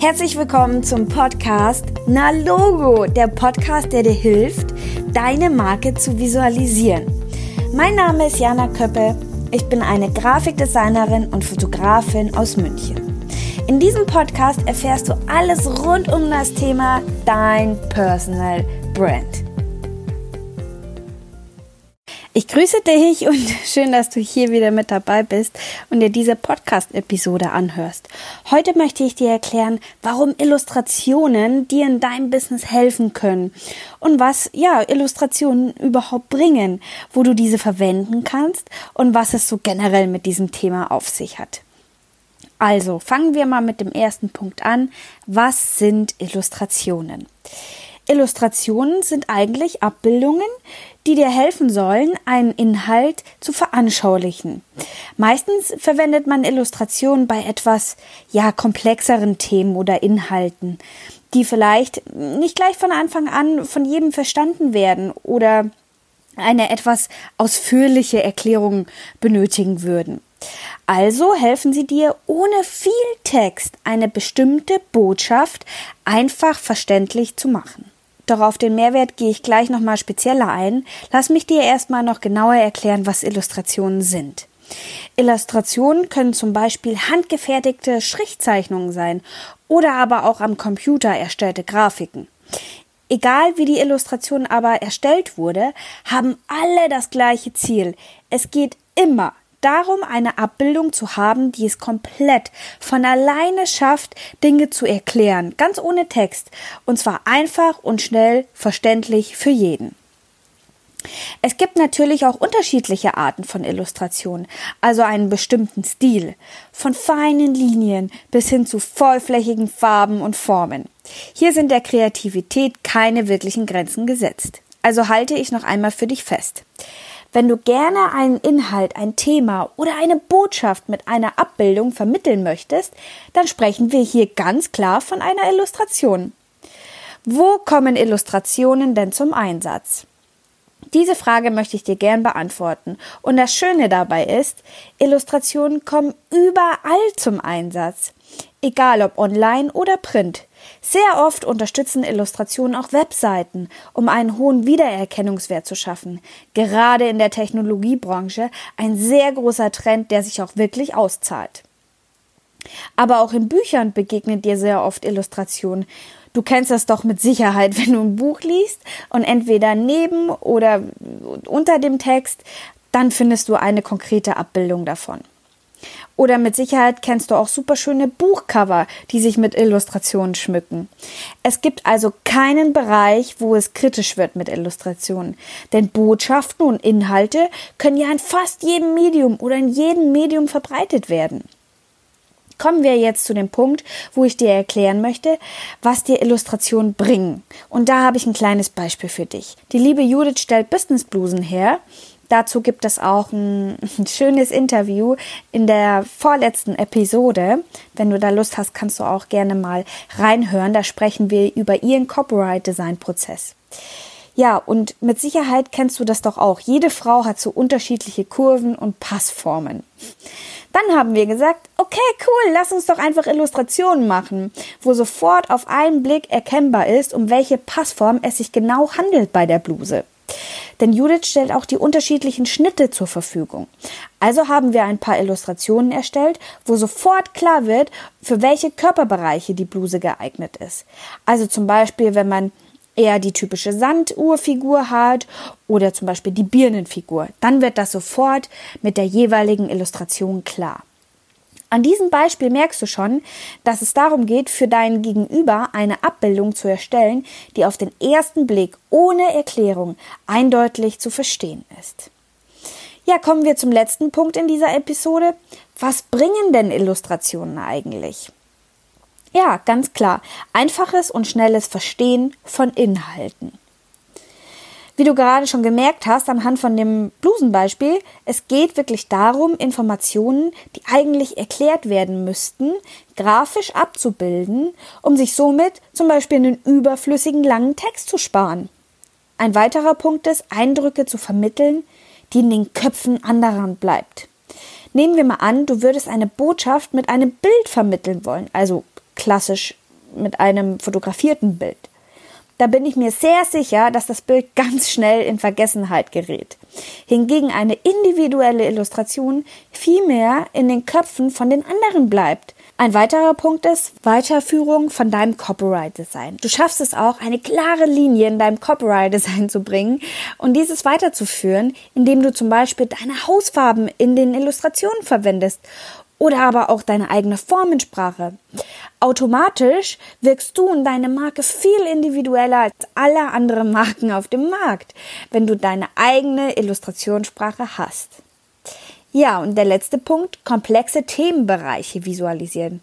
Herzlich willkommen zum Podcast Na Logo, der Podcast, der dir hilft, deine Marke zu visualisieren. Mein Name ist Jana Köppe. Ich bin eine Grafikdesignerin und Fotografin aus München. In diesem Podcast erfährst du alles rund um das Thema dein Personal Brand. Ich grüße dich und schön, dass du hier wieder mit dabei bist und dir diese Podcast-Episode anhörst. Heute möchte ich dir erklären, warum Illustrationen dir in deinem Business helfen können und was, ja, Illustrationen überhaupt bringen, wo du diese verwenden kannst und was es so generell mit diesem Thema auf sich hat. Also, fangen wir mal mit dem ersten Punkt an. Was sind Illustrationen? Illustrationen sind eigentlich Abbildungen, die dir helfen sollen, einen Inhalt zu veranschaulichen. Meistens verwendet man Illustrationen bei etwas, ja, komplexeren Themen oder Inhalten, die vielleicht nicht gleich von Anfang an von jedem verstanden werden oder eine etwas ausführliche Erklärung benötigen würden. Also helfen sie dir, ohne viel Text eine bestimmte Botschaft einfach verständlich zu machen. Doch auf den Mehrwert gehe ich gleich nochmal spezieller ein. Lass mich dir erstmal noch genauer erklären, was Illustrationen sind. Illustrationen können zum Beispiel handgefertigte Schriftzeichnungen sein oder aber auch am Computer erstellte Grafiken. Egal wie die Illustration aber erstellt wurde, haben alle das gleiche Ziel. Es geht immer darum, eine Abbildung zu haben, die es komplett von alleine schafft, Dinge zu erklären, ganz ohne Text, und zwar einfach und schnell verständlich für jeden. Es gibt natürlich auch unterschiedliche Arten von Illustrationen, also einen bestimmten Stil, von feinen Linien bis hin zu vollflächigen Farben und Formen. Hier sind der Kreativität keine wirklichen Grenzen gesetzt. Also halte ich noch einmal für dich fest. Wenn du gerne einen Inhalt, ein Thema oder eine Botschaft mit einer Abbildung vermitteln möchtest, dann sprechen wir hier ganz klar von einer Illustration. Wo kommen Illustrationen denn zum Einsatz? Diese Frage möchte ich dir gern beantworten. Und das Schöne dabei ist, Illustrationen kommen überall zum Einsatz. Egal ob online oder print. Sehr oft unterstützen Illustrationen auch Webseiten, um einen hohen Wiedererkennungswert zu schaffen. Gerade in der Technologiebranche ein sehr großer Trend, der sich auch wirklich auszahlt. Aber auch in Büchern begegnet dir sehr oft Illustrationen. Du kennst das doch mit Sicherheit, wenn du ein Buch liest und entweder neben oder unter dem Text, dann findest du eine konkrete Abbildung davon. Oder mit Sicherheit kennst du auch super schöne Buchcover, die sich mit Illustrationen schmücken. Es gibt also keinen Bereich, wo es kritisch wird mit Illustrationen. Denn Botschaften und Inhalte können ja in fast jedem Medium oder in jedem Medium verbreitet werden. Kommen wir jetzt zu dem Punkt, wo ich dir erklären möchte, was dir Illustrationen bringen. Und da habe ich ein kleines Beispiel für dich. Die liebe Judith stellt Businessblusen her Dazu gibt es auch ein, schönes Interview in der vorletzten Episode. Wenn du da Lust hast, kannst du auch gerne mal reinhören. Da sprechen wir über ihren Copyright-Design-Prozess. Ja, und mit Sicherheit kennst du das doch auch. Jede Frau hat so unterschiedliche Kurven und Passformen. Dann haben wir gesagt, okay, cool, lass uns doch einfach Illustrationen machen, wo sofort auf einen Blick erkennbar ist, um welche Passform es sich genau handelt bei der Bluse. Denn Judith stellt auch die unterschiedlichen Schnitte zur Verfügung. Also haben wir ein paar Illustrationen erstellt, wo sofort klar wird, für welche Körperbereiche die Bluse geeignet ist. Also zum Beispiel, wenn man eher die typische Sanduhrfigur hat oder zum Beispiel die Birnenfigur, dann wird das sofort mit der jeweiligen Illustration klar. An diesem Beispiel merkst du schon, dass es darum geht, für deinen Gegenüber eine Abbildung zu erstellen, die auf den ersten Blick ohne Erklärung eindeutig zu verstehen ist. Ja, kommen wir zum letzten Punkt in dieser Episode. Was bringen denn Illustrationen eigentlich? Ja, ganz klar, einfaches und schnelles Verstehen von Inhalten. Wie du gerade schon gemerkt hast, anhand von dem Blusenbeispiel, es geht wirklich darum, Informationen, die eigentlich erklärt werden müssten, grafisch abzubilden, um sich somit zum Beispiel einen überflüssigen langen Text zu sparen. Ein weiterer Punkt ist, Eindrücke zu vermitteln, die in den Köpfen anderer bleibt. Nehmen wir mal an, du würdest eine Botschaft mit einem Bild vermitteln wollen, also klassisch mit einem fotografierten Bild. Da bin ich mir sehr sicher, dass das Bild ganz schnell in Vergessenheit gerät. Hingegen eine individuelle Illustration vielmehr in den Köpfen von den anderen bleibt. Ein weiterer Punkt ist Weiterführung von deinem Copyright-Design. Du schaffst es auch, eine klare Linie in deinem Copyright-Design zu bringen und dieses weiterzuführen, indem du zum Beispiel deine Hausfarben in den Illustrationen verwendest oder aber auch deine eigene Formensprache. Automatisch wirkst du und deine Marke viel individueller als alle anderen Marken auf dem Markt, wenn du deine eigene Illustrationssprache hast. Ja, und der letzte Punkt, komplexe Themenbereiche visualisieren.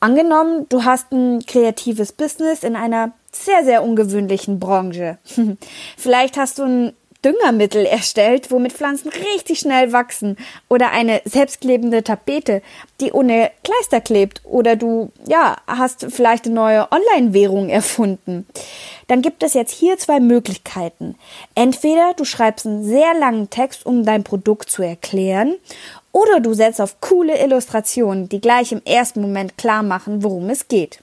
Angenommen, du hast ein kreatives Business in einer sehr, sehr ungewöhnlichen Branche. Vielleicht hast du ein Düngermittel erstellt, womit Pflanzen richtig schnell wachsen oder eine selbstklebende Tapete, die ohne Kleister klebt oder du, ja, hast vielleicht eine neue Online-Währung erfunden. Dann gibt es jetzt hier zwei Möglichkeiten. Entweder du schreibst einen sehr langen Text, um dein Produkt zu erklären, oder du setzt auf coole Illustrationen, die gleich im ersten Moment klar machen, worum es geht.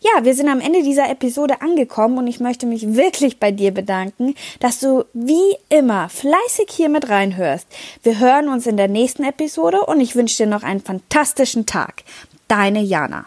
Ja, wir sind am Ende dieser Episode angekommen und ich möchte mich wirklich bei dir bedanken, dass du wie immer fleißig hier mit reinhörst. Wir hören uns in der nächsten Episode und ich wünsche dir noch einen fantastischen Tag. Deine Jana.